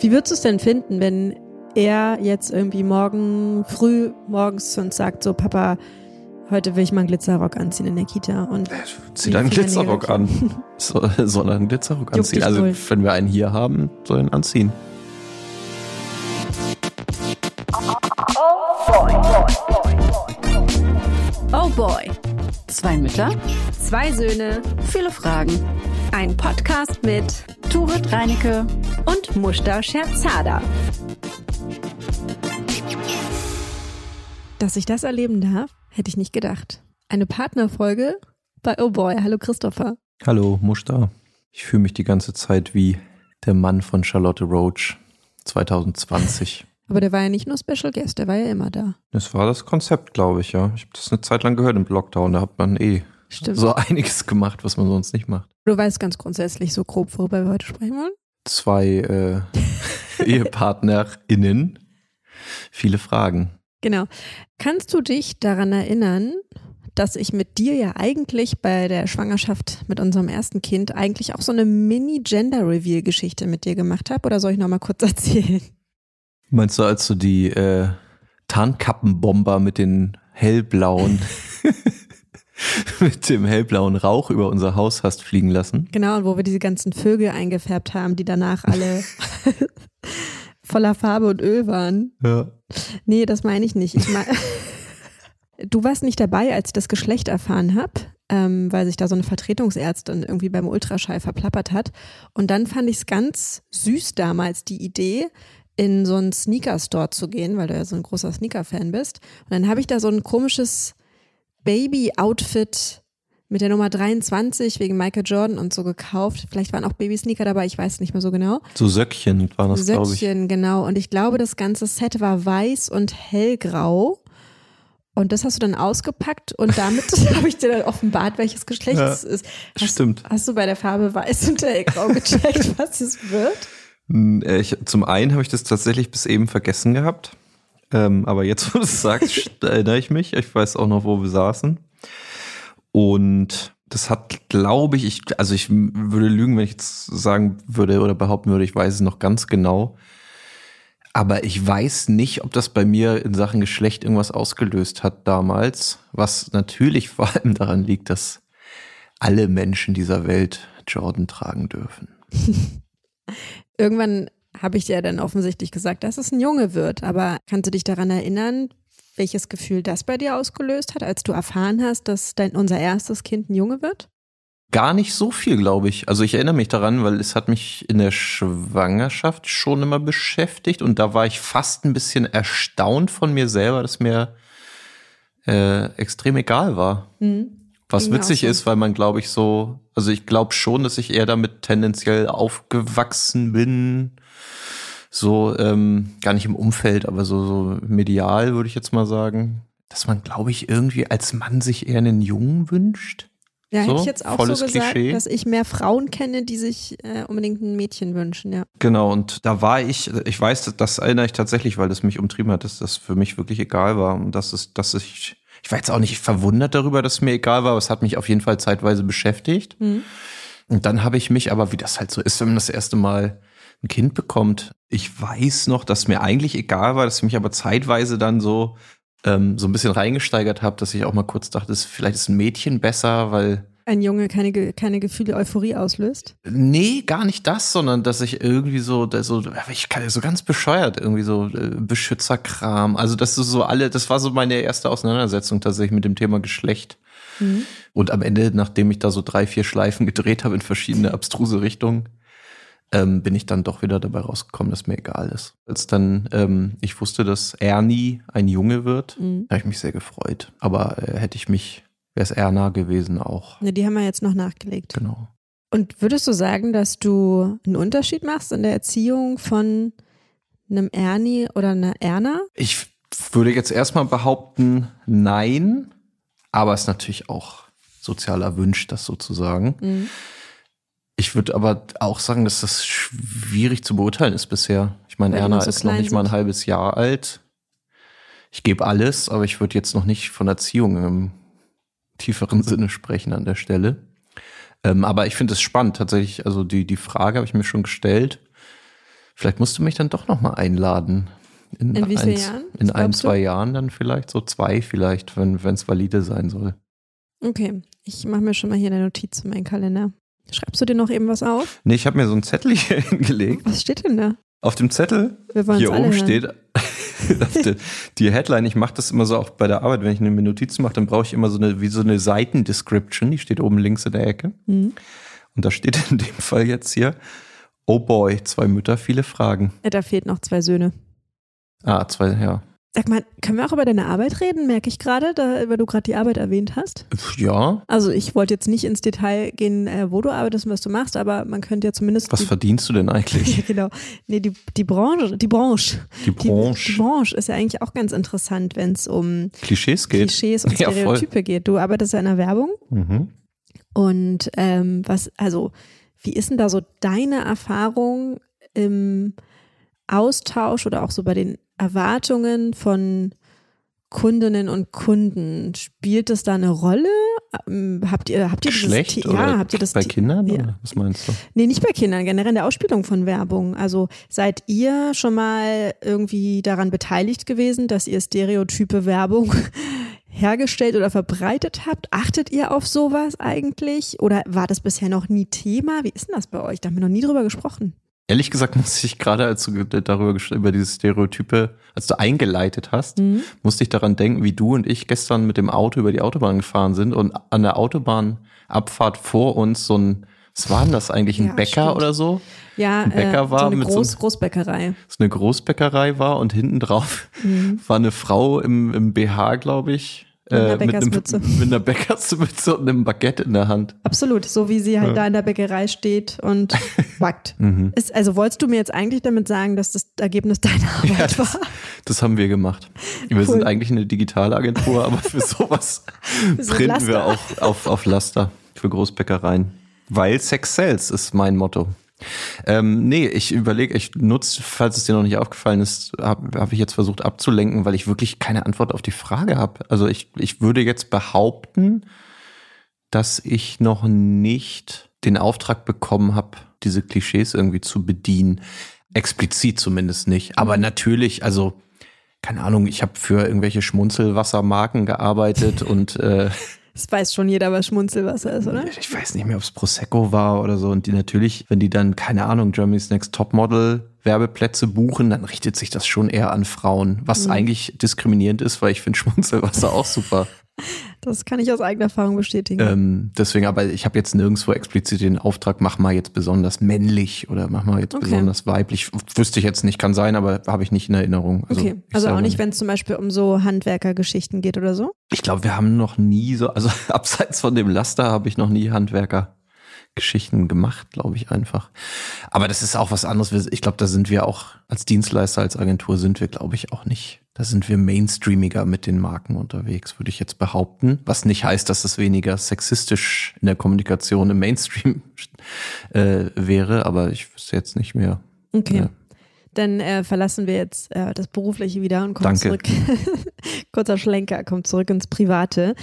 Wie würdest du es denn finden, wenn er jetzt irgendwie morgen früh morgens zu uns sagt, so Papa, heute will ich mal einen Glitzerrock anziehen in der Kita und zieh einen Glitzerrock an. So, soll er einen Glitzerrock anziehen? Also wohl. wenn wir einen hier haben, soll er ihn anziehen. Oh boy. Zwei Mütter, zwei Söhne, viele Fragen. Ein Podcast mit Turit Reinecke und Mushta Scherzada. Dass ich das erleben darf, hätte ich nicht gedacht. Eine Partnerfolge bei Oh Boy. Hallo Christopher. Hallo Mushta. Ich fühle mich die ganze Zeit wie der Mann von Charlotte Roach 2020. Aber der war ja nicht nur Special Guest, der war ja immer da. Das war das Konzept, glaube ich, ja. Ich habe das eine Zeit lang gehört im Lockdown. Da hat man eh Stimmt. so einiges gemacht, was man sonst nicht macht. Du weißt ganz grundsätzlich so grob, worüber wir heute sprechen wollen? Zwei äh, EhepartnerInnen. Viele Fragen. Genau. Kannst du dich daran erinnern, dass ich mit dir ja eigentlich bei der Schwangerschaft mit unserem ersten Kind eigentlich auch so eine Mini-Gender-Reveal-Geschichte mit dir gemacht habe? Oder soll ich nochmal kurz erzählen? Meinst du, als du die äh, Tarnkappenbomber mit den hellblauen mit dem hellblauen Rauch über unser Haus hast fliegen lassen? Genau, und wo wir diese ganzen Vögel eingefärbt haben, die danach alle voller Farbe und Öl waren. Ja. Nee, das meine ich nicht. Ich mein, du warst nicht dabei, als ich das Geschlecht erfahren habe, ähm, weil sich da so eine Vertretungsärztin irgendwie beim Ultraschall verplappert hat. Und dann fand ich es ganz süß damals, die Idee, in so einen Sneaker-Store zu gehen, weil du ja so ein großer Sneaker-Fan bist. Und dann habe ich da so ein komisches Baby-Outfit mit der Nummer 23 wegen Michael Jordan und so gekauft. Vielleicht waren auch Baby-Sneaker dabei, ich weiß nicht mehr so genau. So Söckchen waren das, glaube ich. Söckchen, genau. Und ich glaube, das ganze Set war weiß und hellgrau. Und das hast du dann ausgepackt und damit habe ich dir dann offenbart, welches Geschlecht ja, es ist. Hast, stimmt. Hast du bei der Farbe weiß und hellgrau gecheckt, was es wird? Äh, ich, zum einen habe ich das tatsächlich bis eben vergessen gehabt. Ähm, aber jetzt, wo du es sagst, erinnere ich mich. Ich weiß auch noch, wo wir saßen. Und das hat, glaube ich, ich, also ich würde lügen, wenn ich jetzt sagen würde oder behaupten würde, ich weiß es noch ganz genau. Aber ich weiß nicht, ob das bei mir in Sachen Geschlecht irgendwas ausgelöst hat damals, was natürlich vor allem daran liegt, dass alle Menschen dieser Welt Jordan tragen dürfen. Irgendwann habe ich dir dann offensichtlich gesagt, dass es ein Junge wird. Aber kannst du dich daran erinnern, welches Gefühl das bei dir ausgelöst hat, als du erfahren hast, dass dein, unser erstes Kind ein Junge wird? Gar nicht so viel, glaube ich. Also ich erinnere mich daran, weil es hat mich in der Schwangerschaft schon immer beschäftigt und da war ich fast ein bisschen erstaunt von mir selber, dass mir äh, extrem egal war. Mhm. Was witzig ist, weil man, glaube ich, so, also ich glaube schon, dass ich eher damit tendenziell aufgewachsen bin. So, ähm, gar nicht im Umfeld, aber so, so medial, würde ich jetzt mal sagen. Dass man, glaube ich, irgendwie als Mann sich eher einen Jungen wünscht. Ja, so, hätte ich jetzt auch so gesagt, Klischee. dass ich mehr Frauen kenne, die sich äh, unbedingt ein Mädchen wünschen, ja. Genau, und da war ich, ich weiß, das, das erinnere ich tatsächlich, weil das mich umtrieben hat, dass das für mich wirklich egal war und dass es, dass ich ich war jetzt auch nicht verwundert darüber, dass es mir egal war, aber es hat mich auf jeden Fall zeitweise beschäftigt. Mhm. Und dann habe ich mich aber, wie das halt so ist, wenn man das erste Mal ein Kind bekommt, ich weiß noch, dass mir eigentlich egal war, dass ich mich aber zeitweise dann so ähm, so ein bisschen reingesteigert habe, dass ich auch mal kurz dachte, vielleicht ist ein Mädchen besser, weil ein Junge keine, keine Gefühle, Euphorie auslöst? Nee, gar nicht das, sondern dass ich irgendwie so, so ich kann so ganz bescheuert, irgendwie so äh, Beschützerkram. Also das ist so alle, das war so meine erste Auseinandersetzung tatsächlich mit dem Thema Geschlecht. Mhm. Und am Ende, nachdem ich da so drei, vier Schleifen gedreht habe in verschiedene abstruse Richtungen, ähm, bin ich dann doch wieder dabei rausgekommen, dass mir egal ist. Als dann ähm, ich wusste, dass Ernie ein Junge wird, mhm. habe ich mich sehr gefreut. Aber äh, hätte ich mich wäre es Erna gewesen auch. Ja, die haben wir jetzt noch nachgelegt. Genau. Und würdest du sagen, dass du einen Unterschied machst in der Erziehung von einem Ernie oder einer Erna? Ich würde jetzt erstmal behaupten, nein, aber es ist natürlich auch sozial erwünscht, das sozusagen. Mhm. Ich würde aber auch sagen, dass das schwierig zu beurteilen ist bisher. Ich meine, Erna so ist noch nicht sind. mal ein halbes Jahr alt. Ich gebe alles, aber ich würde jetzt noch nicht von Erziehung im tieferen Sinne sprechen an der Stelle. Ähm, aber ich finde es spannend tatsächlich. Also die, die Frage habe ich mir schon gestellt. Vielleicht musst du mich dann doch nochmal einladen. In, in wie vielen Jahren? In ein, zwei du? Jahren dann vielleicht, so zwei vielleicht, wenn es valide sein soll. Okay, ich mache mir schon mal hier eine Notiz in meinen Kalender. Schreibst du dir noch eben was auf? Nee, ich habe mir so einen Zettel hier hingelegt. Was steht denn da? Auf dem Zettel hier oben steht die Headline. Ich mache das immer so auch bei der Arbeit, wenn ich eine Notiz mache, dann brauche ich immer so eine wie so eine Seitendescription. Die steht oben links in der Ecke. Mhm. Und da steht in dem Fall jetzt hier: Oh boy, zwei Mütter, viele Fragen. Ja, da fehlt noch zwei Söhne. Ah, zwei, ja. Sag mal, können wir auch über deine Arbeit reden, merke ich gerade, weil du gerade die Arbeit erwähnt hast? Ja. Also ich wollte jetzt nicht ins Detail gehen, äh, wo du arbeitest und was du machst, aber man könnte ja zumindest. Was verdienst du denn eigentlich? ja, genau. Nee, die, die Branche, die Branche. Die Branche. Die, die Branche ist ja eigentlich auch ganz interessant, wenn es um Klischees geht. Klischees und Stereotype ja, geht. Du arbeitest ja in der Werbung. Mhm. Und ähm, was, also, wie ist denn da so deine Erfahrung im Austausch oder auch so bei den Erwartungen von Kundinnen und Kunden, spielt das da eine Rolle? Ähm, habt ihr, habt ihr Geschlecht dieses, oder ja, habt ihr das bei Kindern? Ja. Oder? Was meinst du? Nee, nicht bei Kindern, generell in der Ausspielung von Werbung. Also seid ihr schon mal irgendwie daran beteiligt gewesen, dass ihr stereotype Werbung hergestellt oder verbreitet habt? Achtet ihr auf sowas eigentlich? Oder war das bisher noch nie Thema? Wie ist denn das bei euch? Da haben wir noch nie drüber gesprochen. Ehrlich gesagt musste ich gerade, als du darüber über diese Stereotype, als du eingeleitet hast, mhm. musste ich daran denken, wie du und ich gestern mit dem Auto über die Autobahn gefahren sind und an der Autobahnabfahrt vor uns so ein, was war denn das eigentlich, ein ja, Bäcker stimmt. oder so? Ja, ein Bäcker äh, war so eine mit Groß, so Großbäckerei. So eine Großbäckerei war und hinten drauf mhm. war eine Frau im, im BH, glaube ich, mit einer, äh, Bäckersmütze. mit, einer Bäckersmütze und einem Baguette in der Hand. Absolut, so wie sie halt ja. da in der Bäckerei steht und backt. mhm. Ist, also wolltest du mir jetzt eigentlich damit sagen, dass das Ergebnis deiner Arbeit ja, das, war? Das haben wir gemacht. Wir cool. sind eigentlich eine Digitalagentur, aber für sowas printen wir auch auf, auf Laster für Großbäckereien. Weil Sex sells ist mein Motto. Ähm, nee, ich überlege, ich nutze, falls es dir noch nicht aufgefallen ist, habe hab ich jetzt versucht abzulenken, weil ich wirklich keine Antwort auf die Frage habe. Also ich, ich würde jetzt behaupten, dass ich noch nicht den Auftrag bekommen habe, diese Klischees irgendwie zu bedienen. Explizit zumindest nicht. Aber natürlich, also keine Ahnung, ich habe für irgendwelche Schmunzelwassermarken gearbeitet und äh, das weiß schon jeder, was Schmunzelwasser ist, oder? Ich weiß nicht mehr, ob es Prosecco war oder so. Und die natürlich, wenn die dann, keine Ahnung, Germany's Next Topmodel Werbeplätze buchen, dann richtet sich das schon eher an Frauen. Was mhm. eigentlich diskriminierend ist, weil ich finde Schmunzelwasser auch super. Das kann ich aus eigener Erfahrung bestätigen. Ähm, deswegen, aber ich habe jetzt nirgendwo explizit den Auftrag, mach mal jetzt besonders männlich oder mach mal jetzt okay. besonders weiblich. Wüsste ich jetzt nicht, kann sein, aber habe ich nicht in Erinnerung. Also, okay, also auch nicht, wenn es zum Beispiel um so Handwerkergeschichten geht oder so? Ich glaube, wir haben noch nie so, also abseits von dem Laster habe ich noch nie Handwerker Geschichten gemacht, glaube ich einfach. Aber das ist auch was anderes. Ich glaube, da sind wir auch als Dienstleister, als Agentur sind wir, glaube ich, auch nicht. Da sind wir mainstreamiger mit den Marken unterwegs, würde ich jetzt behaupten. Was nicht heißt, dass es weniger sexistisch in der Kommunikation im Mainstream äh, wäre, aber ich wüsste jetzt nicht mehr. Okay. Ja. Dann äh, verlassen wir jetzt äh, das Berufliche wieder und kommen Danke. zurück. Kurzer Schlenker, kommt zurück ins Private.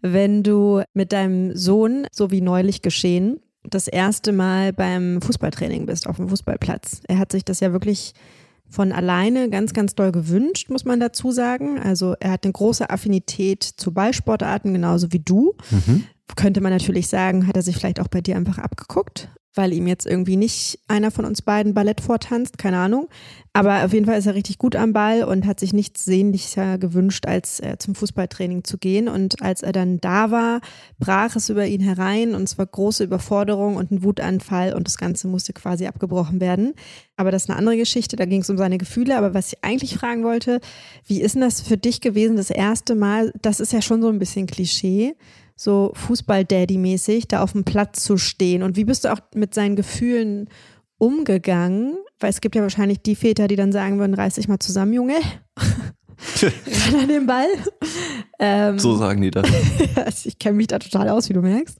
Wenn du mit deinem Sohn, so wie neulich geschehen, das erste Mal beim Fußballtraining bist, auf dem Fußballplatz. Er hat sich das ja wirklich von alleine ganz, ganz doll gewünscht, muss man dazu sagen. Also er hat eine große Affinität zu Ballsportarten, genauso wie du. Mhm. Könnte man natürlich sagen, hat er sich vielleicht auch bei dir einfach abgeguckt weil ihm jetzt irgendwie nicht einer von uns beiden Ballett vortanzt, keine Ahnung. Aber auf jeden Fall ist er richtig gut am Ball und hat sich nichts sehnlicher gewünscht, als äh, zum Fußballtraining zu gehen. Und als er dann da war, brach es über ihn herein und es war große Überforderung und ein Wutanfall und das Ganze musste quasi abgebrochen werden. Aber das ist eine andere Geschichte, da ging es um seine Gefühle. Aber was ich eigentlich fragen wollte, wie ist denn das für dich gewesen, das erste Mal, das ist ja schon so ein bisschen Klischee, so Fußball-Daddy-mäßig da auf dem Platz zu stehen? Und wie bist du auch mit seinen Gefühlen umgegangen? Weil es gibt ja wahrscheinlich die Väter, die dann sagen würden, reiß dich mal zusammen, Junge. Ran an den Ball. Ähm, so sagen die das. ich kenne mich da total aus, wie du merkst.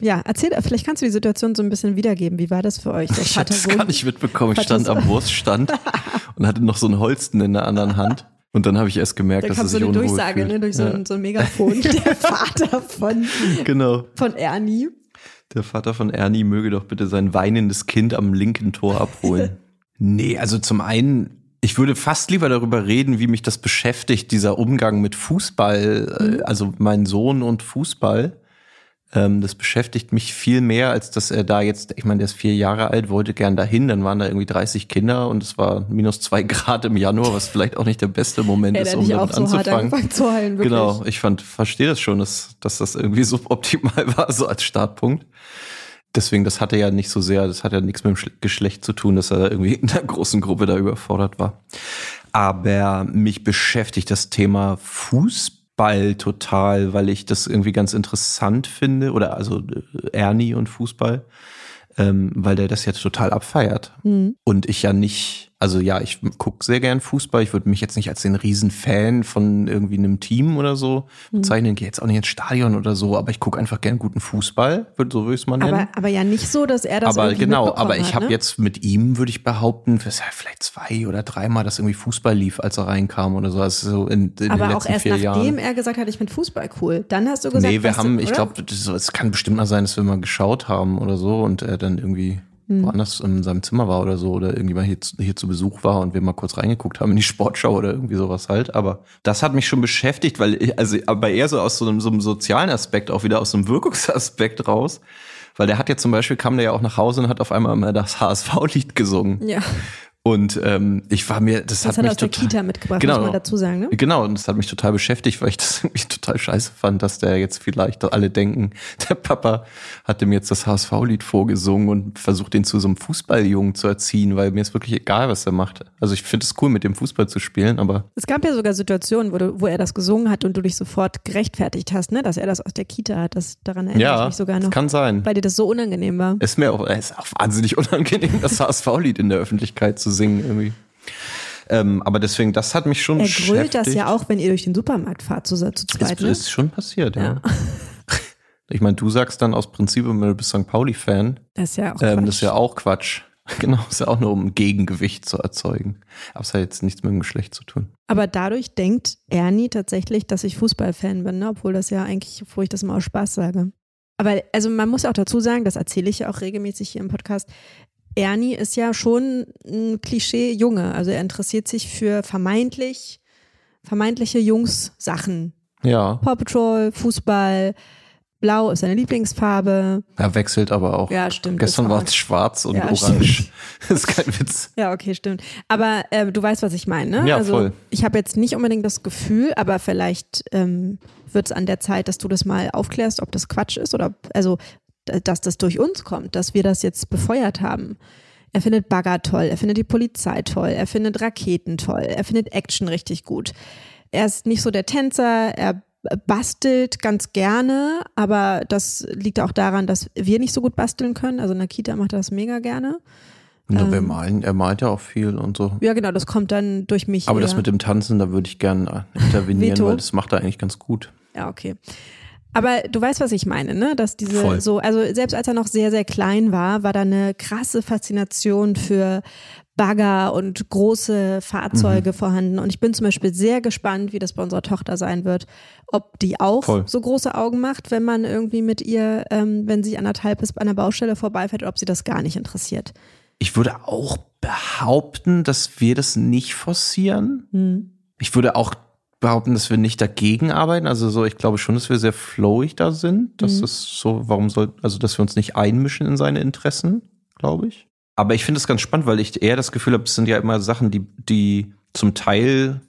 Ja, erzähl, vielleicht kannst du die Situation so ein bisschen wiedergeben. Wie war das für euch? ich habe es gar nicht mitbekommen. Ich stand am Wurststand und hatte noch so einen Holsten in der anderen Hand. Und dann habe ich erst gemerkt, dass es sich so eine Durchsage, ne, durch so, ja. ein, so ein Megafon. Der Vater von, genau. von Ernie. Der Vater von Ernie möge doch bitte sein weinendes Kind am linken Tor abholen. Nee, also zum einen ich würde fast lieber darüber reden, wie mich das beschäftigt, dieser Umgang mit Fußball, äh, mhm. also mein Sohn und Fußball. Ähm, das beschäftigt mich viel mehr, als dass er da jetzt, ich meine, der ist vier Jahre alt, wollte gern dahin, dann waren da irgendwie 30 Kinder und es war minus zwei Grad im Januar, was vielleicht auch nicht der beste Moment ist, um damit so anzufangen. Zu heulen, genau, ich fand, verstehe das schon, dass, dass das irgendwie so optimal war, so als Startpunkt deswegen, das hatte ja nicht so sehr, das hat ja nichts mit dem Geschlecht zu tun, dass er irgendwie in einer großen Gruppe da überfordert war. Aber mich beschäftigt das Thema Fußball total, weil ich das irgendwie ganz interessant finde, oder also äh, Ernie und Fußball, ähm, weil der das jetzt total abfeiert. Mhm. Und ich ja nicht also ja, ich gucke sehr gern Fußball. Ich würde mich jetzt nicht als den Riesenfan von irgendwie einem Team oder so mhm. bezeichnen. Gehe jetzt auch nicht ins Stadion oder so, aber ich gucke einfach gern guten Fußball, so würde ich es mal nennen. Aber, aber ja nicht so, dass er das Aber genau, aber ich habe ne? jetzt mit ihm, würde ich behaupten, vielleicht zwei oder dreimal, dass irgendwie Fußball lief, als er reinkam oder so. Also so in, in aber den letzten auch erst vier nachdem er gesagt hat, ich finde Fußball cool. Dann hast du gesagt, Nee, wir haben, du, ich glaube, es kann bestimmt mal sein, dass wir mal geschaut haben oder so und er dann irgendwie mhm. woanders in seinem Zimmer war oder so oder irgendjemand hier, hier zu Besuch war und wir mal kurz reingeguckt haben in die Sportschau oder irgendwie sowas halt. Aber das hat mich schon beschäftigt, weil ich, also aber eher so aus so einem, so einem sozialen Aspekt, auch wieder aus so einem Wirkungsaspekt raus. Weil der hat ja zum Beispiel, kam der ja auch nach Hause und hat auf einmal mal das HSV-Lied gesungen. Ja. Und ähm, ich war mir, das, das hat, hat mich aus total, der Kita mitgebracht, genau, muss man dazu sagen. Ne? Genau, und das hat mich total beschäftigt, weil ich das irgendwie total scheiße fand, dass der jetzt vielleicht alle denken, der Papa hat dem jetzt das HSV-Lied vorgesungen und versucht ihn zu so einem Fußballjungen zu erziehen, weil mir ist wirklich egal, was er macht. Also ich finde es cool, mit dem Fußball zu spielen, aber es gab ja sogar Situationen, wo, du, wo er das gesungen hat und du dich sofort gerechtfertigt hast, ne, dass er das aus der Kita hat. Das daran erinnere ja, ich mich sogar noch. Kann sein, weil dir das so unangenehm war. Ist mir auch, ist auch wahnsinnig unangenehm, das HSV-Lied in der Öffentlichkeit zu singen irgendwie. Ähm, aber deswegen, das hat mich schon Er grüllt das ja auch, wenn ihr durch den Supermarkt fahrt, zu, zu zweit. Das ne? ist schon passiert, ja. ja. Ich meine, du sagst dann aus Prinzip, du bist St. Pauli-Fan. Das ist ja auch ähm, Das ist ja auch Quatsch. Genau, ist ja auch nur um ein Gegengewicht zu erzeugen. Aber es hat jetzt nichts mit dem Geschlecht zu tun. Aber dadurch denkt Ernie tatsächlich, dass ich Fußballfan bin, ne? obwohl das ja eigentlich, obwohl ich das immer aus Spaß sage. Aber also man muss auch dazu sagen, das erzähle ich ja auch regelmäßig hier im Podcast, Ernie ist ja schon ein Klischee-Junge. Also er interessiert sich für vermeintlich, vermeintliche Jungs-Sachen. Ja. Paw Patrol, Fußball, Blau ist seine Lieblingsfarbe. Er wechselt aber auch. Ja, stimmt. Gestern war es schwarz und ja, orange. das ist kein Witz. Ja, okay, stimmt. Aber äh, du weißt, was ich meine, ne? Ja, also, voll. Ich habe jetzt nicht unbedingt das Gefühl, aber vielleicht ähm, wird es an der Zeit, dass du das mal aufklärst, ob das Quatsch ist oder also dass das durch uns kommt, dass wir das jetzt befeuert haben. Er findet Bagger toll, er findet die Polizei toll, er findet Raketen toll, er findet Action richtig gut. Er ist nicht so der Tänzer, er bastelt ganz gerne, aber das liegt auch daran, dass wir nicht so gut basteln können. Also Nakita macht das mega gerne. Wir ähm, malen, er malt ja auch viel und so. Ja, genau, das kommt dann durch mich. Aber das mit dem Tanzen, da würde ich gerne intervenieren, weil das macht er eigentlich ganz gut. Ja, okay. Aber du weißt, was ich meine, ne? Dass diese Voll. so, also selbst als er noch sehr, sehr klein war, war da eine krasse Faszination für Bagger und große Fahrzeuge mhm. vorhanden. Und ich bin zum Beispiel sehr gespannt, wie das bei unserer Tochter sein wird. Ob die auch Voll. so große Augen macht, wenn man irgendwie mit ihr, ähm, wenn sie anderthalb ist, bei einer Baustelle vorbeifährt, oder ob sie das gar nicht interessiert. Ich würde auch behaupten, dass wir das nicht forcieren. Mhm. Ich würde auch behaupten, dass wir nicht dagegen arbeiten. Also so, ich glaube schon, dass wir sehr flowig da sind. Das mhm. ist so, warum soll, also dass wir uns nicht einmischen in seine Interessen, glaube ich. Aber ich finde es ganz spannend, weil ich eher das Gefühl habe, es sind ja immer Sachen, die, die zum Teil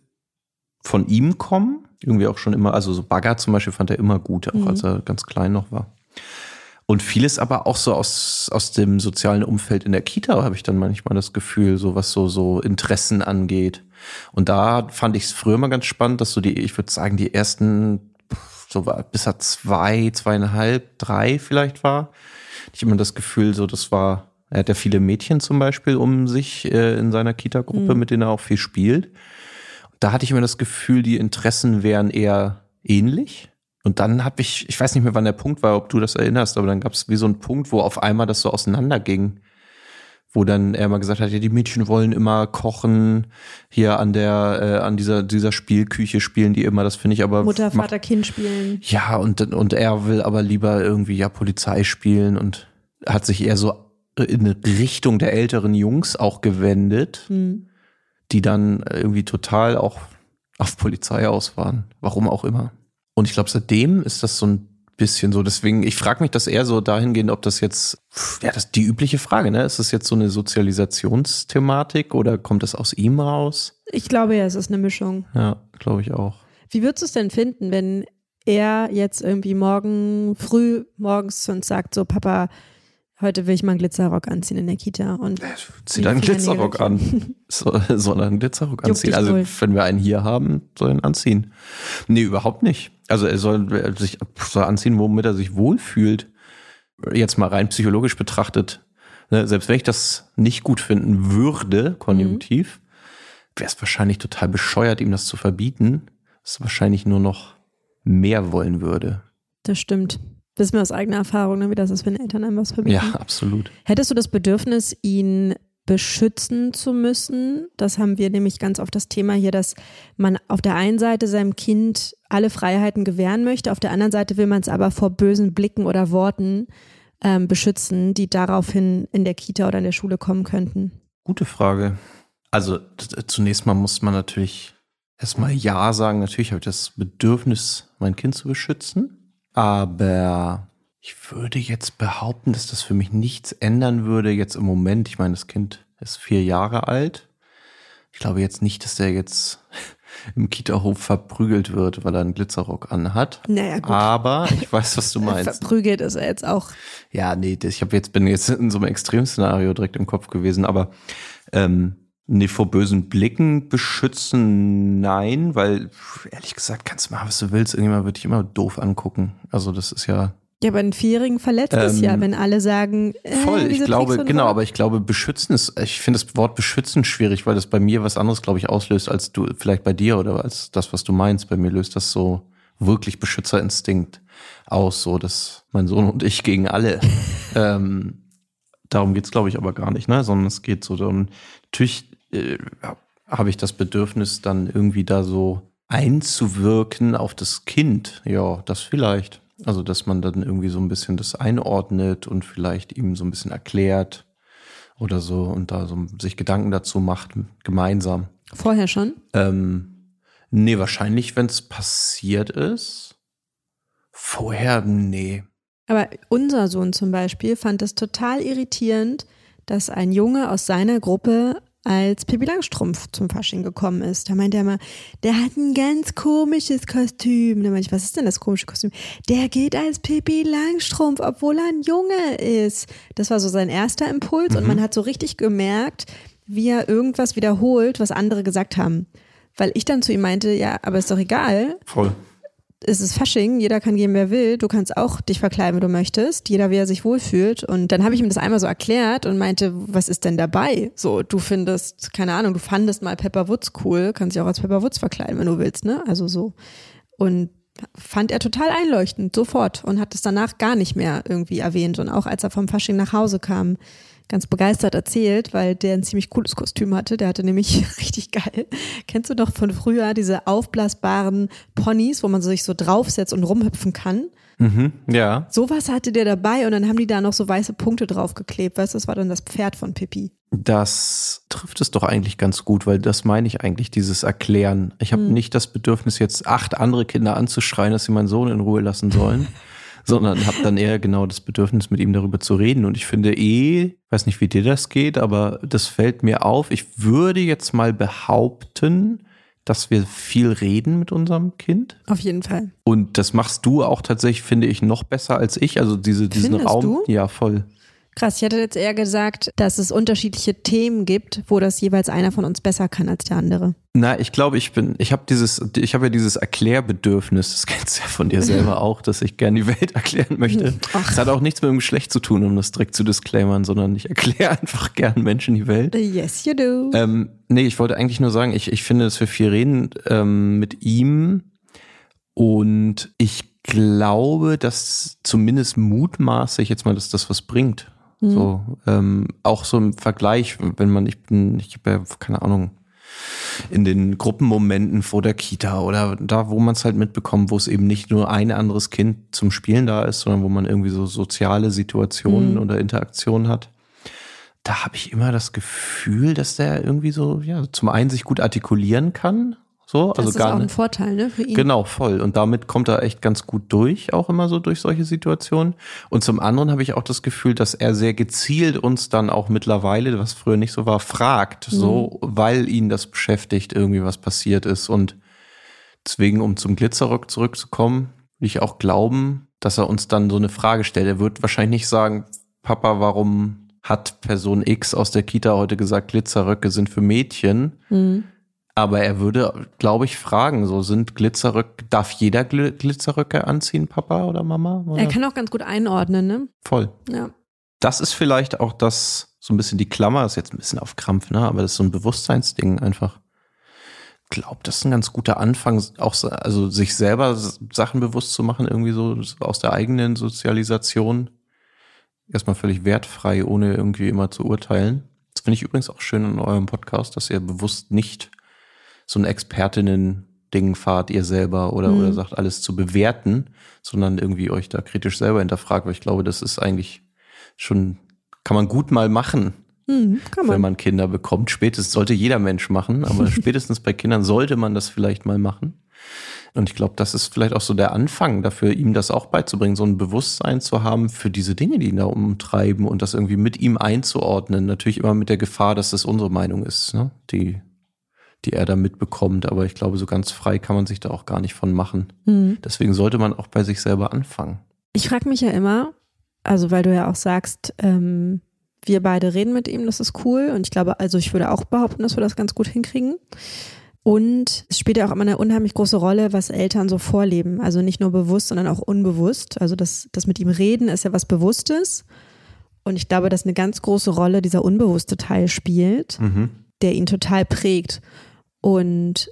von ihm kommen. Irgendwie auch schon immer, also so Bagger zum Beispiel fand er immer gut, auch mhm. als er ganz klein noch war. Und vieles aber auch so aus, aus dem sozialen Umfeld in der Kita habe ich dann manchmal das Gefühl, so was so, so Interessen angeht. Und da fand ich es früher mal ganz spannend, dass so die, ich würde sagen, die ersten, so bis er zwei, zweieinhalb, drei vielleicht war, ich immer das Gefühl, so das war, er hat ja viele Mädchen zum Beispiel um sich äh, in seiner Kita-Gruppe, mhm. mit denen er auch viel spielt. Da hatte ich immer das Gefühl, die Interessen wären eher ähnlich. Und dann habe ich, ich weiß nicht mehr, wann der Punkt war, ob du das erinnerst, aber dann gab es wie so einen Punkt, wo auf einmal das so auseinanderging wo dann er mal gesagt hat, ja, die Mädchen wollen immer kochen, hier an der, äh, an dieser, dieser Spielküche spielen die immer, das finde ich aber. Mutter, Vater, Kind spielen. Ja, und, und er will aber lieber irgendwie ja Polizei spielen und hat sich eher so in Richtung der älteren Jungs auch gewendet, mhm. die dann irgendwie total auch auf Polizei aus waren. Warum auch immer. Und ich glaube, seitdem ist das so ein bisschen so. Deswegen, ich frage mich das eher so dahingehend, ob das jetzt, ja, das ist die übliche Frage, ne? Ist das jetzt so eine Sozialisationsthematik oder kommt das aus ihm raus? Ich glaube ja, es ist eine Mischung. Ja, glaube ich auch. Wie würdest du es denn finden, wenn er jetzt irgendwie morgen früh morgens zu uns sagt, so Papa, heute will ich mal einen Glitzerrock anziehen in der Kita. Und Zieh dann einen Glitzerrock an. So, soll er einen Glitzerrock anziehen? Also wohl. wenn wir einen hier haben, soll er ihn anziehen. Nee, überhaupt nicht. Also er soll sich soll anziehen, womit er sich wohlfühlt. Jetzt mal rein psychologisch betrachtet. Ne, selbst wenn ich das nicht gut finden würde, konjunktiv, mhm. wäre es wahrscheinlich total bescheuert, ihm das zu verbieten. Es wahrscheinlich nur noch mehr wollen würde. Das stimmt. Wissen wir aus eigener Erfahrung, ne, wie das ist, wenn Eltern einem was verbieten. Ja, absolut. Hättest du das Bedürfnis, ihn beschützen zu müssen? Das haben wir nämlich ganz oft das Thema hier, dass man auf der einen Seite seinem Kind alle Freiheiten gewähren möchte, auf der anderen Seite will man es aber vor bösen Blicken oder Worten ähm, beschützen, die daraufhin in der Kita oder in der Schule kommen könnten. Gute Frage. Also zunächst mal muss man natürlich erstmal Ja sagen. Natürlich habe ich das Bedürfnis, mein Kind zu beschützen. Aber ich würde jetzt behaupten, dass das für mich nichts ändern würde jetzt im Moment. Ich meine, das Kind ist vier Jahre alt. Ich glaube jetzt nicht, dass der jetzt im Kita-Hof verprügelt wird, weil er einen Glitzerrock anhat. Naja, gut. Aber ich weiß, was du meinst. Verprügelt ist er jetzt auch. Ja, nee, ich habe jetzt bin jetzt in so einem Extremszenario direkt im Kopf gewesen, aber ähm, Nee, vor bösen Blicken beschützen, nein, weil ehrlich gesagt, kannst du machen, was du willst. Irgendjemand wird dich immer doof angucken. Also das ist ja. Ja, aber ein Vierjährigen verletzt ähm, es ja, wenn alle sagen. Äh, voll, ich glaube, genau, aber ich glaube, beschützen ist, ich finde das Wort beschützen schwierig, weil das bei mir was anderes, glaube ich, auslöst, als du, vielleicht bei dir oder als das, was du meinst. Bei mir löst das so wirklich Beschützerinstinkt aus, so dass mein Sohn und ich gegen alle. ähm, darum geht's, glaube ich, aber gar nicht, ne? Sondern es geht so darum, natürlich äh, habe ich das Bedürfnis, dann irgendwie da so einzuwirken auf das Kind. Ja, das vielleicht. Also, dass man dann irgendwie so ein bisschen das einordnet und vielleicht ihm so ein bisschen erklärt oder so und da so sich Gedanken dazu macht, gemeinsam. Vorher schon? Ähm, nee, wahrscheinlich, wenn es passiert ist. Vorher, nee. Aber unser Sohn zum Beispiel fand es total irritierend, dass ein Junge aus seiner Gruppe als Pippi Langstrumpf zum Fasching gekommen ist. Da meinte er immer, der hat ein ganz komisches Kostüm. Da meinte ich, was ist denn das komische Kostüm? Der geht als Pippi Langstrumpf, obwohl er ein Junge ist. Das war so sein erster Impuls mhm. und man hat so richtig gemerkt, wie er irgendwas wiederholt, was andere gesagt haben. Weil ich dann zu ihm meinte, ja, aber ist doch egal. Voll es ist Fasching, jeder kann gehen, wer will. Du kannst auch dich verkleiden, wenn du möchtest. Jeder, wie er sich wohlfühlt. Und dann habe ich ihm das einmal so erklärt und meinte, was ist denn dabei? So, du findest, keine Ahnung, du fandest mal Pepper Woods cool, kannst dich auch als Pepper Woods verkleiden, wenn du willst, ne? Also so. Und fand er total einleuchtend, sofort. Und hat es danach gar nicht mehr irgendwie erwähnt. Und auch als er vom Fasching nach Hause kam, ganz begeistert erzählt, weil der ein ziemlich cooles Kostüm hatte. Der hatte nämlich richtig geil. Kennst du noch von früher diese aufblasbaren Ponys, wo man sich so draufsetzt und rumhüpfen kann? Mhm, ja. Sowas hatte der dabei und dann haben die da noch so weiße Punkte draufgeklebt. Weißt du, das war dann das Pferd von Pippi. Das trifft es doch eigentlich ganz gut, weil das meine ich eigentlich, dieses Erklären. Ich habe hm. nicht das Bedürfnis, jetzt acht andere Kinder anzuschreien, dass sie meinen Sohn in Ruhe lassen sollen. sondern habe dann eher genau das Bedürfnis, mit ihm darüber zu reden. Und ich finde eh, weiß nicht, wie dir das geht, aber das fällt mir auf. Ich würde jetzt mal behaupten, dass wir viel reden mit unserem Kind. Auf jeden Fall. Und das machst du auch tatsächlich, finde ich, noch besser als ich. Also diese, diesen Findest Raum. Du? Ja, voll. Krass, ich hätte jetzt eher gesagt, dass es unterschiedliche Themen gibt, wo das jeweils einer von uns besser kann als der andere. Na, ich glaube, ich bin, ich habe dieses, ich habe ja dieses Erklärbedürfnis, das kennst du ja von dir selber auch, dass ich gerne die Welt erklären möchte. Es hat auch nichts mit dem Geschlecht zu tun, um das direkt zu disclaimern, sondern ich erkläre einfach gern Menschen die Welt. Yes, you do. Ähm, nee, ich wollte eigentlich nur sagen, ich, ich finde, dass wir viel reden ähm, mit ihm und ich glaube, dass zumindest mutmaße ich jetzt mal, dass das was bringt. Mhm. So, ähm, auch so im Vergleich, wenn man, ich bin, ich habe ja, keine Ahnung, in den Gruppenmomenten vor der Kita oder da, wo man es halt mitbekommt, wo es eben nicht nur ein anderes Kind zum Spielen da ist, sondern wo man irgendwie so soziale Situationen mhm. oder Interaktionen hat. da habe ich immer das Gefühl, dass der irgendwie so, ja, zum einen sich gut artikulieren kann. So, das also ist gar auch ein. Vorteil, ne, für ihn. Genau, voll. Und damit kommt er echt ganz gut durch, auch immer so durch solche Situationen. Und zum anderen habe ich auch das Gefühl, dass er sehr gezielt uns dann auch mittlerweile, was früher nicht so war, fragt, so, weil ihn das beschäftigt, irgendwie was passiert ist. Und deswegen, um zum Glitzerrock zurückzukommen, will ich auch glauben, dass er uns dann so eine Frage stellt. Er wird wahrscheinlich nicht sagen, Papa, warum hat Person X aus der Kita heute gesagt, Glitzerröcke sind für Mädchen? Mhm. Aber er würde, glaube ich, fragen, so sind Glitzerröcke, darf jeder Gl Glitzerröcke anziehen, Papa oder Mama? Oder? Er kann auch ganz gut einordnen, ne? Voll. Ja. Das ist vielleicht auch das, so ein bisschen die Klammer, ist jetzt ein bisschen auf Krampf, ne? aber das ist so ein Bewusstseinsding einfach. Glaub, das ist ein ganz guter Anfang, auch so- also sich selber Sachen bewusst zu machen, irgendwie so aus der eigenen Sozialisation. Erstmal völlig wertfrei, ohne irgendwie immer zu urteilen. Das finde ich übrigens auch schön in eurem Podcast, dass ihr bewusst nicht so ein Expertinnen-Ding fahrt, ihr selber oder, Mhm. oder sagt, alles zu bewerten, sondern irgendwie euch da kritisch selber hinterfragt, weil ich glaube, das ist eigentlich schon, kann man gut mal machen, Mhm, man. wenn man Kinder bekommt. Spätestens sollte jeder Mensch machen, aber spätestens bei Kindern sollte man das vielleicht mal machen. Und ich glaube, das ist vielleicht auch so der Anfang dafür, ihm das auch beizubringen, so ein Bewusstsein zu haben für diese Dinge, die ihn da umtreiben und das irgendwie mit ihm einzuordnen. Natürlich immer mit der Gefahr, dass das unsere Meinung ist, ne? die, die er da mitbekommt. Aber ich glaube, so ganz frei kann man sich da auch gar nicht von machen. Mhm. Deswegen sollte man auch bei sich selber anfangen. Ich frage mich ja immer, also weil du ja auch sagst, ähm, wir beide reden mit ihm, das ist cool. Und ich glaube, also ich würde auch behaupten, dass wir das ganz gut hinkriegen. Und es spielt ja auch immer eine unheimlich große Rolle, was Eltern so vorleben. Also nicht nur bewusst, sondern auch unbewusst. Also das, das mit ihm reden ist ja was Bewusstes. Und ich glaube, dass eine ganz große Rolle dieser unbewusste Teil spielt, Mhm. Der ihn total prägt. Und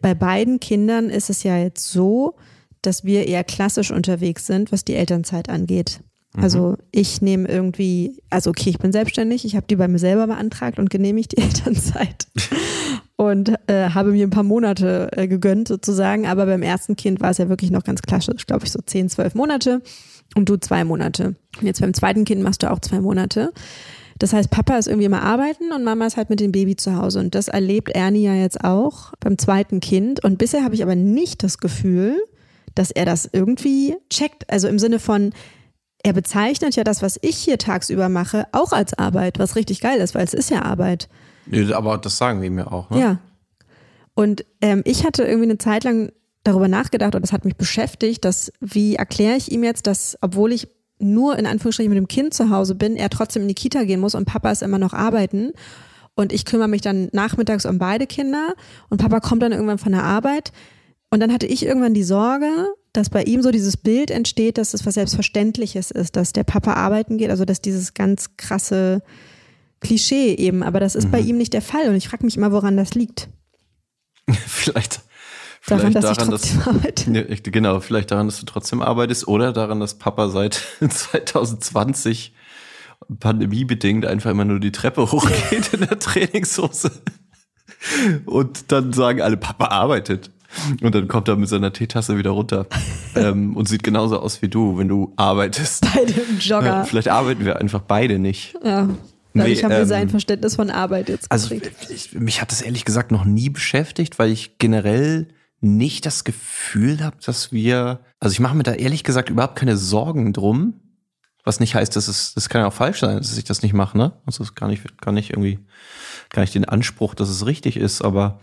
bei beiden Kindern ist es ja jetzt so, dass wir eher klassisch unterwegs sind, was die Elternzeit angeht. Also ich nehme irgendwie, also okay, ich bin selbstständig, ich habe die bei mir selber beantragt und genehmigt die Elternzeit und äh, habe mir ein paar Monate äh, gegönnt sozusagen, aber beim ersten Kind war es ja wirklich noch ganz klassisch, glaube ich, so 10, 12 Monate und du zwei Monate. Und jetzt beim zweiten Kind machst du auch zwei Monate. Das heißt, Papa ist irgendwie immer arbeiten und Mama ist halt mit dem Baby zu Hause. Und das erlebt Ernie ja jetzt auch beim zweiten Kind. Und bisher habe ich aber nicht das Gefühl, dass er das irgendwie checkt. Also im Sinne von, er bezeichnet ja das, was ich hier tagsüber mache, auch als Arbeit, was richtig geil ist, weil es ist ja Arbeit. Aber das sagen wir mir auch. Ne? Ja. Und ähm, ich hatte irgendwie eine Zeit lang darüber nachgedacht und das hat mich beschäftigt, dass wie erkläre ich ihm jetzt, dass obwohl ich nur in Anführungsstrichen mit dem Kind zu Hause bin, er trotzdem in die Kita gehen muss und Papa ist immer noch arbeiten. Und ich kümmere mich dann nachmittags um beide Kinder und Papa kommt dann irgendwann von der Arbeit. Und dann hatte ich irgendwann die Sorge, dass bei ihm so dieses Bild entsteht, dass es was Selbstverständliches ist, dass der Papa arbeiten geht, also dass dieses ganz krasse Klischee eben, aber das ist bei ihm nicht der Fall. Und ich frage mich immer, woran das liegt. vielleicht, Daran, vielleicht dass daran, ich trotzdem arbeite. Ja, ich- genau, vielleicht daran, dass du trotzdem arbeitest oder daran, dass Papa seit 2020 pandemiebedingt einfach immer nur die Treppe hochgeht in der Trainingshose. Und dann sagen alle, Papa arbeitet. Und dann kommt er mit seiner Teetasse wieder runter ähm, und sieht genauso aus wie du, wenn du arbeitest. Beide im Ja, Jogger. vielleicht arbeiten wir einfach beide nicht. Ja. Nee, haben wir ähm, sein Verständnis von Arbeit jetzt Also gekriegt. ich, mich hat das ehrlich gesagt noch nie beschäftigt, weil ich generell nicht das Gefühl habe, dass wir, also ich mache mir da ehrlich gesagt überhaupt keine Sorgen drum, was nicht heißt, dass es, das kann ja auch falsch sein, dass ich das nicht mache, ne? Also es gar nicht, gar nicht irgendwie, gar nicht den Anspruch, dass es richtig ist, aber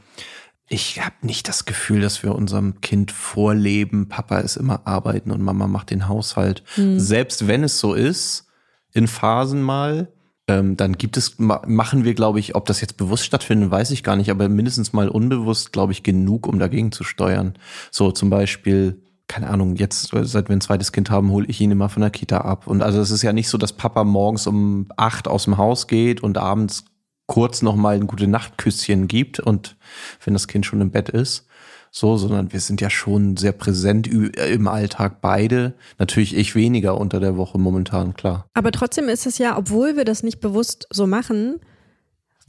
ich habe nicht das Gefühl, dass wir unserem Kind vorleben, Papa ist immer arbeiten und Mama macht den Haushalt. Selbst wenn es so ist, in Phasen mal, ähm, dann gibt es, ma machen wir, glaube ich, ob das jetzt bewusst stattfindet, weiß ich gar nicht, aber mindestens mal unbewusst, glaube ich, genug, um dagegen zu steuern. So zum Beispiel, keine Ahnung, jetzt, seit wir ein zweites Kind haben, hole ich ihn immer von der Kita ab. Und also es ist ja nicht so, dass Papa morgens um acht aus dem Haus geht und abends kurz noch mal ein gute Nachtküsschen gibt und wenn das Kind schon im Bett ist. So, sondern wir sind ja schon sehr präsent ü- im Alltag beide. Natürlich ich weniger unter der Woche momentan, klar. Aber trotzdem ist es ja, obwohl wir das nicht bewusst so machen,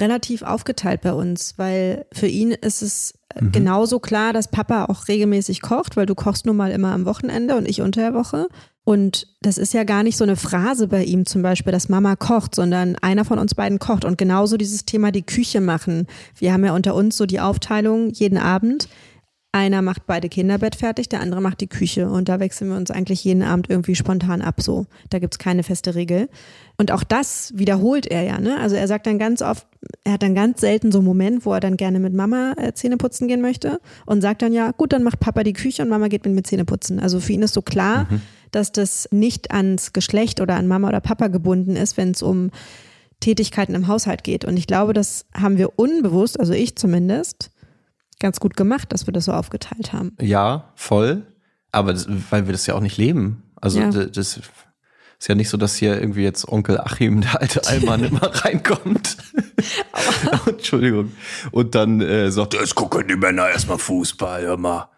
relativ aufgeteilt bei uns, weil für ihn ist es äh, Mhm. genauso klar, dass Papa auch regelmäßig kocht, weil du kochst nun mal immer am Wochenende und ich unter der Woche. Und das ist ja gar nicht so eine Phrase bei ihm zum Beispiel, dass Mama kocht, sondern einer von uns beiden kocht. Und genauso dieses Thema die Küche machen. Wir haben ja unter uns so die Aufteilung jeden Abend. Einer macht beide Kinderbett fertig, der andere macht die Küche. Und da wechseln wir uns eigentlich jeden Abend irgendwie spontan ab. So, da gibt's keine feste Regel. Und auch das wiederholt er ja. Ne? Also er sagt dann ganz oft, er hat dann ganz selten so einen Moment, wo er dann gerne mit Mama äh, Zähne putzen gehen möchte und sagt dann ja, gut, dann macht Papa die Küche und Mama geht mit mir Zähne putzen. Also für ihn ist so klar, mhm. dass das nicht ans Geschlecht oder an Mama oder Papa gebunden ist, wenn es um Tätigkeiten im Haushalt geht. Und ich glaube, das haben wir unbewusst, also ich zumindest, ganz gut gemacht, dass wir das so aufgeteilt haben. Ja, voll. Aber das, weil wir das ja auch nicht leben. Also ja. das ist ja nicht so, dass hier irgendwie jetzt Onkel Achim, der alte Allmann, immer reinkommt. Entschuldigung. Und dann äh, sagt, jetzt gucken die Männer erstmal Fußball, hör mal.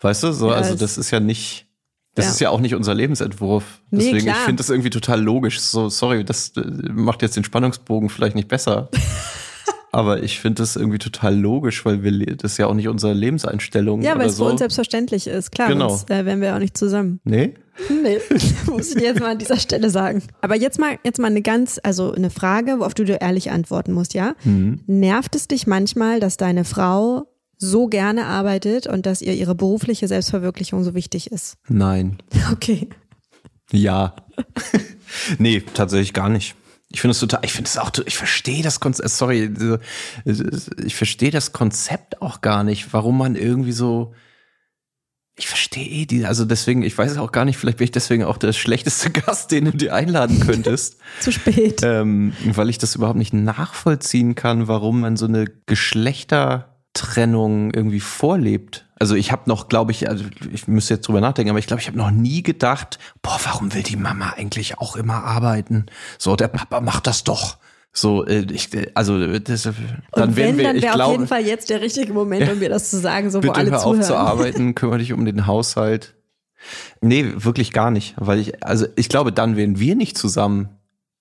Weißt du, so, ja, also das ist ja nicht, das ja. ist ja auch nicht unser Lebensentwurf. Deswegen, nee, ich finde das irgendwie total logisch. So, sorry, das äh, macht jetzt den Spannungsbogen vielleicht nicht besser. Aber ich finde das irgendwie total logisch, weil wir das ist ja auch nicht unsere Lebenseinstellung. Ja, weil es so. für uns selbstverständlich ist. Klar, genau. sonst äh, wären wir auch nicht zusammen. Nee? Nee, muss ich dir jetzt mal an dieser Stelle sagen. Aber jetzt mal, jetzt mal eine ganz, also eine Frage, auf die du ehrlich antworten musst, ja? Mhm. Nervt es dich manchmal, dass deine Frau so gerne arbeitet und dass ihr ihre berufliche Selbstverwirklichung so wichtig ist? Nein. Okay. Ja. nee, tatsächlich gar nicht. Ich finde es total, ich finde es auch, ich verstehe das Konzept, sorry, ich verstehe das Konzept auch gar nicht, warum man irgendwie so, ich verstehe eh die, also deswegen, ich weiß auch gar nicht, vielleicht bin ich deswegen auch der schlechteste Gast, den du dir einladen könntest. Zu spät. Ähm, weil ich das überhaupt nicht nachvollziehen kann, warum man so eine Geschlechtertrennung irgendwie vorlebt. Also ich habe noch, glaube ich, also ich müsste jetzt drüber nachdenken, aber ich glaube, ich habe noch nie gedacht, boah, warum will die Mama eigentlich auch immer arbeiten? So, der Papa macht das doch. So, äh, ich, äh, also das, dann Und wenn, wir, dann wäre auf jeden Fall jetzt der richtige Moment, um mir das zu sagen, so bitte wo alle hör zuhören. auf zu arbeiten, kümmere dich um den Haushalt. Nee, wirklich gar nicht, weil ich, also ich glaube, dann wären wir nicht zusammen.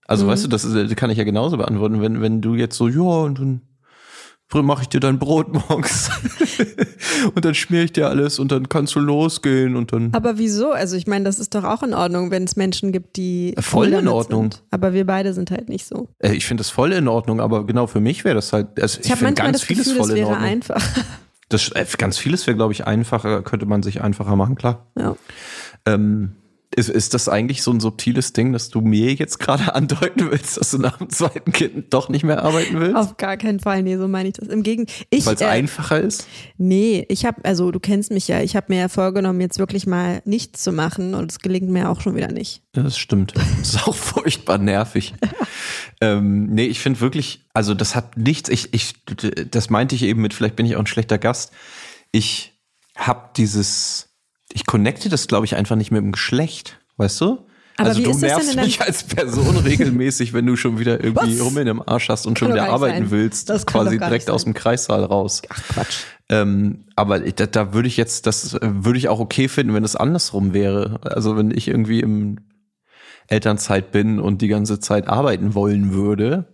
Also mhm. weißt du, das, ist, das kann ich ja genauso beantworten, wenn wenn du jetzt so, ja und dann mache ich dir dein Brot morgens und dann schmier ich dir alles und dann kannst du losgehen und dann. Aber wieso? Also ich meine, das ist doch auch in Ordnung, wenn es Menschen gibt, die voll in Ordnung. Sind. Aber wir beide sind halt nicht so. Äh, ich finde das voll in Ordnung, aber genau für mich wäre das halt. Also ich, ich finde ganz das vieles Gefühl, voll in Ordnung. Einfach. Das äh, ganz vieles wäre, glaube ich, einfacher, könnte man sich einfacher machen, klar. Ja. Ähm, ist, ist das eigentlich so ein subtiles Ding, dass du mir jetzt gerade andeuten willst, dass du nach dem zweiten Kind doch nicht mehr arbeiten willst? Auf gar keinen Fall, nee, so meine ich das. Im Gegenteil. Weil es äh, einfacher ist? Nee, ich habe, also du kennst mich ja, ich habe mir ja vorgenommen, jetzt wirklich mal nichts zu machen und es gelingt mir auch schon wieder nicht. Ja, das stimmt. Das ist auch furchtbar nervig. ähm, nee, ich finde wirklich, also das hat nichts, ich, ich, das meinte ich eben mit, vielleicht bin ich auch ein schlechter Gast. Ich habe dieses ich connecte das, glaube ich, einfach nicht mit dem Geschlecht, weißt du? Aber also du nervst mich als Person regelmäßig, wenn du schon wieder irgendwie rum in dem Arsch hast und schon wieder arbeiten sein. willst, das quasi direkt aus dem Kreissaal raus. Ach Quatsch. Ähm, aber da, da würde ich jetzt, das würde ich auch okay finden, wenn es andersrum wäre. Also wenn ich irgendwie im Elternzeit bin und die ganze Zeit arbeiten wollen würde,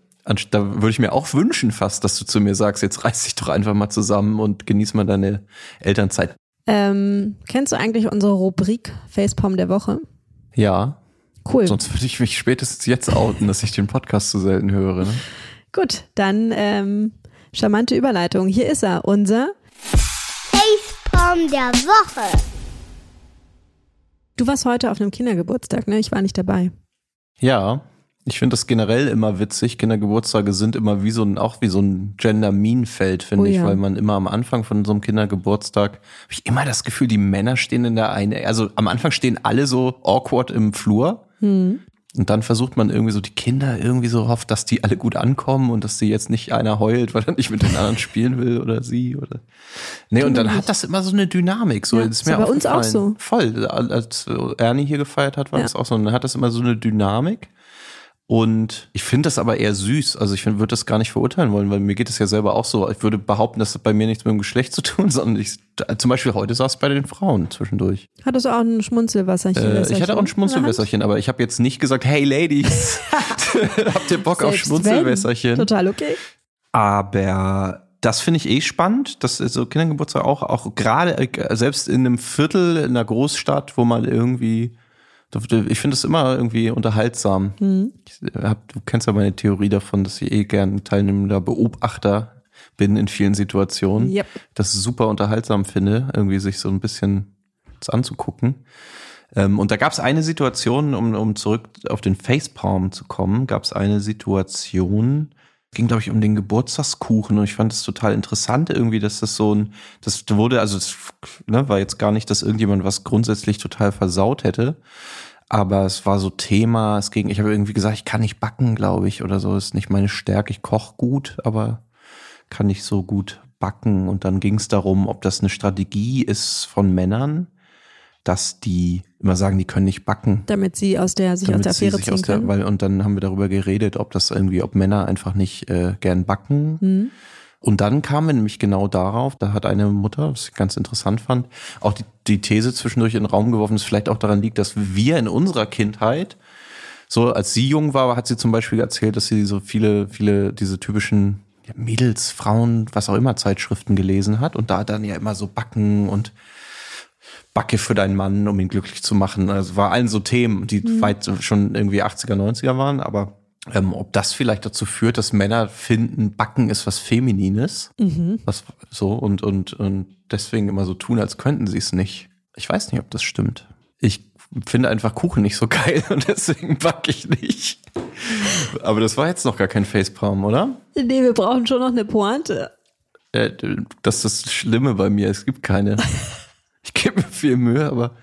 da würde ich mir auch wünschen fast, dass du zu mir sagst, jetzt reiß dich doch einfach mal zusammen und genieß mal deine Elternzeit. Ähm, kennst du eigentlich unsere Rubrik Facepalm der Woche? Ja. Cool. Sonst würde ich mich spätestens jetzt outen, dass ich den Podcast zu selten höre. Ne? Gut, dann ähm, charmante Überleitung. Hier ist er, unser Facepalm der Woche. Du warst heute auf einem Kindergeburtstag, ne? Ich war nicht dabei. Ja, ich finde das generell immer witzig. Kindergeburtstage sind immer wie so ein, auch wie so ein Gender-Minenfeld, finde oh, ich, ja. weil man immer am Anfang von so einem Kindergeburtstag, habe ich immer das Gefühl, die Männer stehen in der eine, also am Anfang stehen alle so awkward im Flur. Hm. Und dann versucht man irgendwie so die Kinder irgendwie so hofft, dass die alle gut ankommen und dass sie jetzt nicht einer heult, weil er nicht mit den anderen spielen will oder sie oder. Nee, und dann hat das immer so eine Dynamik. So, ja, ist mir bei uns auch so. Voll. Als Ernie hier gefeiert hat, war ja. das auch so. Und dann hat das immer so eine Dynamik. Und ich finde das aber eher süß. Also ich würde das gar nicht verurteilen wollen, weil mir geht es ja selber auch so. Ich würde behaupten, dass das bei mir nichts mit dem Geschlecht zu tun, sondern ich, zum Beispiel heute saß es bei den Frauen zwischendurch. Hattest du auch ein Schmunzelwasserchen? Äh, ich hatte auch ein Schmunzelwässerchen, aber ich habe jetzt nicht gesagt, hey Ladies, habt ihr Bock Selbst auf Schmunzelwässerchen? Wenn. Total okay. Aber das finde ich eh spannend, dass so Kindergeburtstag auch, auch gerade äh, selbst in einem Viertel in einer Großstadt, wo man irgendwie Ich finde es immer irgendwie unterhaltsam. Mhm. Hab, du kennst ja meine Theorie davon, dass ich eh gern teilnehmender Beobachter bin in vielen Situationen. Yep. Das super unterhaltsam finde, irgendwie sich so ein bisschen anzugucken. Ähm, und da gab es eine Situation, um, um zurück auf den Facepalm zu kommen, gab es eine Situation, ging, glaube ich, um den Geburtstagskuchen. Und ich fand es total interessant irgendwie, dass das so ein, das wurde, also es ne, war jetzt gar nicht, dass irgendjemand was grundsätzlich total versaut hätte, aber es war so Thema, es ging, ich habe irgendwie gesagt, ich kann nicht backen, glaube ich, oder so, ist nicht meine Stärke, ich koche gut, aber kann nicht so gut backen. Und dann ging es darum, ob das eine Strategie ist von Männern, dass die immer sagen, die können nicht backen. Damit sie aus der sich aus der Affäre ziehen aus der, können. Weil, und dann haben wir darüber geredet, ob das irgendwie, ob Männer einfach nicht äh, gern backen. Mhm. Und dann kamen wir nämlich genau darauf, da hat eine Mutter, was ich ganz interessant fand, auch die, die These zwischendurch in den Raum geworfen, dass vielleicht auch daran liegt, dass wir in unserer Kindheit, so als sie jung war, hat sie zum Beispiel erzählt, dass sie so viele, viele diese typischen Mädels, Frauen, was auch immer Zeitschriften gelesen hat und da dann ja immer so Backen und Backe für deinen Mann, um ihn glücklich zu machen. Also war allen so Themen, die mhm. weit schon irgendwie 80er, 90er waren, aber ähm, ob das vielleicht dazu führt, dass Männer finden, Backen ist was Feminines, mhm. was so und, und, und deswegen immer so tun, als könnten sie es nicht. Ich weiß nicht, ob das stimmt. Ich finde einfach Kuchen nicht so geil und deswegen backe ich nicht. Aber das war jetzt noch gar kein Facepalm, oder? Nee, wir brauchen schon noch eine Pointe. Äh, das ist das Schlimme bei mir, es gibt keine. Ich gebe mir viel Mühe, aber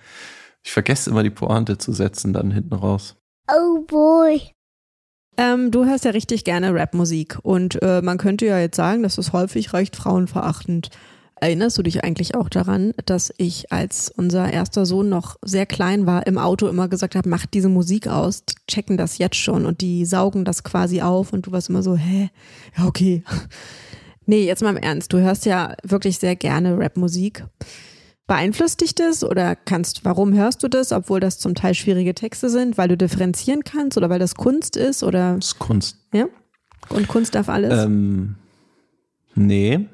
ich vergesse immer die Pointe zu setzen dann hinten raus. Oh boy. Ähm, du hörst ja richtig gerne Rapmusik und äh, man könnte ja jetzt sagen, dass es häufig recht frauenverachtend. Erinnerst du dich eigentlich auch daran, dass ich, als unser erster Sohn noch sehr klein war, im Auto immer gesagt habe, mach diese Musik aus, die checken das jetzt schon und die saugen das quasi auf und du warst immer so, hä? Ja, okay. Nee, jetzt mal im Ernst, du hörst ja wirklich sehr gerne Rapmusik. Beeinflusst dich das oder kannst, warum hörst du das, obwohl das zum Teil schwierige Texte sind, weil du differenzieren kannst oder weil das Kunst ist oder? Das ist Kunst. Ja. Und Kunst darf alles? Ähm, nee.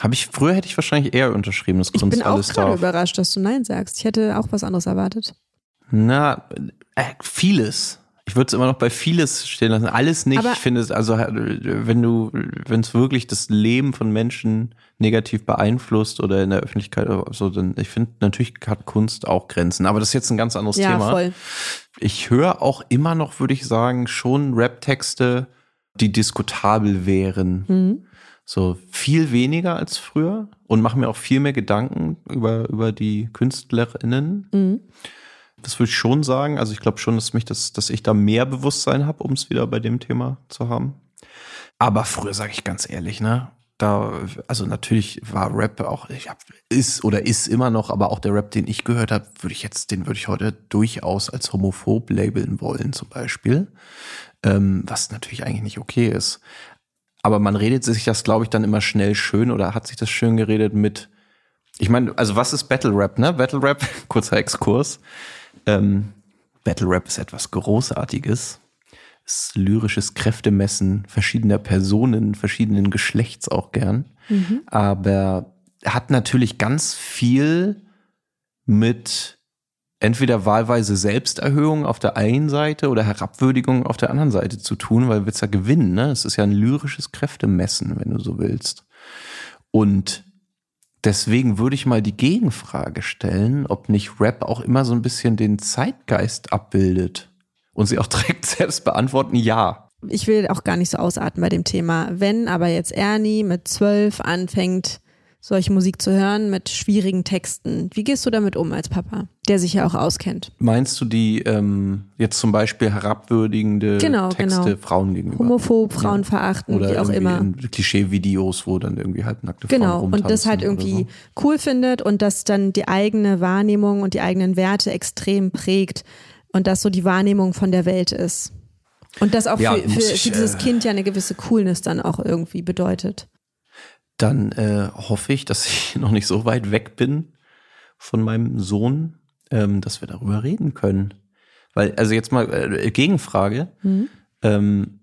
Habe ich, früher hätte ich wahrscheinlich eher unterschrieben, dass Kunst alles darf. Ich bin auch gerade überrascht, dass du Nein sagst. Ich hätte auch was anderes erwartet. Na, äh, vieles. Ich würde es immer noch bei vieles stehen lassen. Alles nicht. Aber ich finde es, also wenn du, wenn es wirklich das Leben von Menschen negativ beeinflusst oder in der Öffentlichkeit so, dann ich finde natürlich hat Kunst auch Grenzen. Aber das ist jetzt ein ganz anderes ja, Thema. Voll. Ich höre auch immer noch, würde ich sagen, schon Rap-Texte, die diskutabel wären. Mhm. So viel weniger als früher und mache mir auch viel mehr Gedanken über, über die KünstlerInnen. Mhm. Das würde ich schon sagen. Also ich glaube schon, dass mich das, dass ich da mehr Bewusstsein habe, um es wieder bei dem Thema zu haben. Aber früher sage ich ganz ehrlich, ne? Da, also natürlich war Rap auch, ich hab, ist oder ist immer noch, aber auch der Rap, den ich gehört habe, würde ich jetzt, den würde ich heute durchaus als homophob labeln wollen, zum Beispiel. Ähm, was natürlich eigentlich nicht okay ist. Aber man redet sich das, glaube ich, dann immer schnell schön oder hat sich das schön geredet mit, ich meine, also was ist Battle Rap, ne? Battle Rap, kurzer Exkurs. Ähm, Battle Rap ist etwas Großartiges. Es ist lyrisches Kräftemessen verschiedener Personen, verschiedenen Geschlechts auch gern. Mhm. Aber hat natürlich ganz viel mit entweder wahlweise Selbsterhöhung auf der einen Seite oder Herabwürdigung auf der anderen Seite zu tun, weil willst ja gewinnen, ne? Es ist ja ein lyrisches Kräftemessen, wenn du so willst. Und Deswegen würde ich mal die Gegenfrage stellen, ob nicht Rap auch immer so ein bisschen den Zeitgeist abbildet. Und sie auch direkt selbst beantworten, ja. Ich will auch gar nicht so ausarten bei dem Thema. Wenn aber jetzt Ernie mit zwölf anfängt, solche Musik zu hören mit schwierigen Texten. Wie gehst du damit um als Papa, der sich ja auch auskennt? Meinst du die ähm, jetzt zum Beispiel herabwürdigende genau, Texte genau. Frauen gegenüber? Homophob, Frauen ja. verachten, Oder wie auch immer. Klischee-Videos, wo dann irgendwie halt nackte genau. Frauen Genau, und das halt irgendwie so. cool findet und das dann die eigene Wahrnehmung und die eigenen Werte extrem prägt und das so die Wahrnehmung von der Welt ist. Und das auch ja, für, für, ich, für dieses äh, Kind ja eine gewisse Coolness dann auch irgendwie bedeutet dann äh, hoffe ich, dass ich noch nicht so weit weg bin von meinem Sohn, ähm, dass wir darüber reden können. Weil, also jetzt mal äh, Gegenfrage. Mhm. Ähm,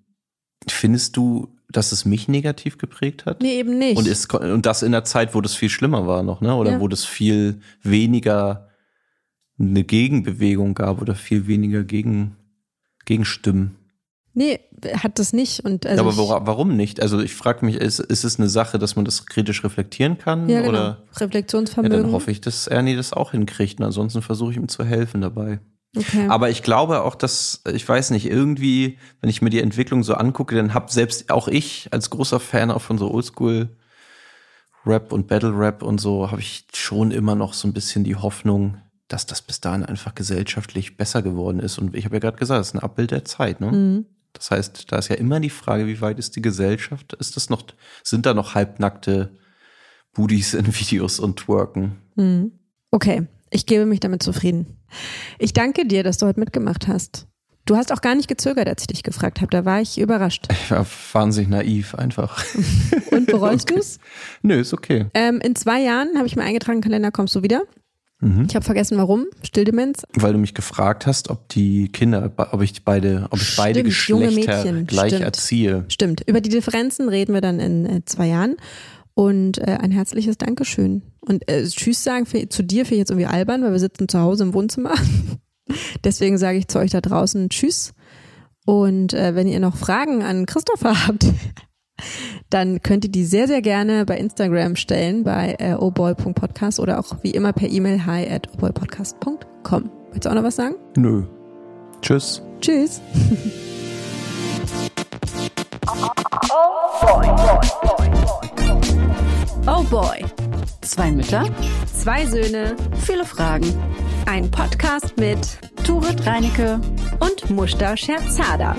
findest du, dass es mich negativ geprägt hat? Nee, eben nicht. Und, ist, und das in der Zeit, wo das viel schlimmer war noch, ne? Oder ja. wo das viel weniger eine Gegenbewegung gab oder viel weniger Gegen, Gegenstimmen. Nee, hat das nicht. Und also ja, aber wora, warum nicht? Also ich frage mich, ist, ist es eine Sache, dass man das kritisch reflektieren kann? Ja, genau. Oder? Reflexionsvermögen. Ja, dann hoffe ich, dass Ernie das auch hinkriegt. Und ansonsten versuche ich ihm zu helfen dabei. Okay. Aber ich glaube auch, dass, ich weiß nicht, irgendwie, wenn ich mir die Entwicklung so angucke, dann hab selbst auch ich als großer Fan auch von so Oldschool Rap und Battle Rap und so, habe ich schon immer noch so ein bisschen die Hoffnung, dass das bis dahin einfach gesellschaftlich besser geworden ist. Und ich habe ja gerade gesagt, es ist ein Abbild der Zeit, ne? Mhm. Das heißt, da ist ja immer die Frage, wie weit ist die Gesellschaft? Ist das noch, sind da noch halbnackte Budis in Videos und twerken? Mhm. Okay, ich gebe mich damit zufrieden. Ich danke dir, dass du heute mitgemacht hast. Du hast auch gar nicht gezögert, als ich dich gefragt habe. Da war ich überrascht. Ich war wahnsinnig naiv einfach. Und bereust du es? Nö, ist okay. Ähm, in zwei Jahren habe ich mir eingetragen, Kalender kommst du wieder. Mhm. Ich habe vergessen, warum. Stilldemenz. Weil du mich gefragt hast, ob die Kinder, ob ich beide, ob ich beide Stimmt, junge Geschlechter Mädchen, gleich stimmt. erziehe. Stimmt. Über die Differenzen reden wir dann in äh, zwei Jahren. Und äh, ein herzliches Dankeschön. Und äh, Tschüss sagen für, zu dir finde ich jetzt irgendwie albern, weil wir sitzen zu Hause im Wohnzimmer. Deswegen sage ich zu euch da draußen Tschüss. Und äh, wenn ihr noch Fragen an Christopher habt, dann könnt ihr die sehr, sehr gerne bei Instagram stellen, bei äh, oboy.podcast oder auch wie immer per E-Mail hi at oboypodcast.com. Willst du auch noch was sagen? Nö. Tschüss. Tschüss. Oh boy. Zwei Mütter, zwei Söhne, viele Fragen. Ein Podcast mit Turit Reinecke und Mushta Scherzada.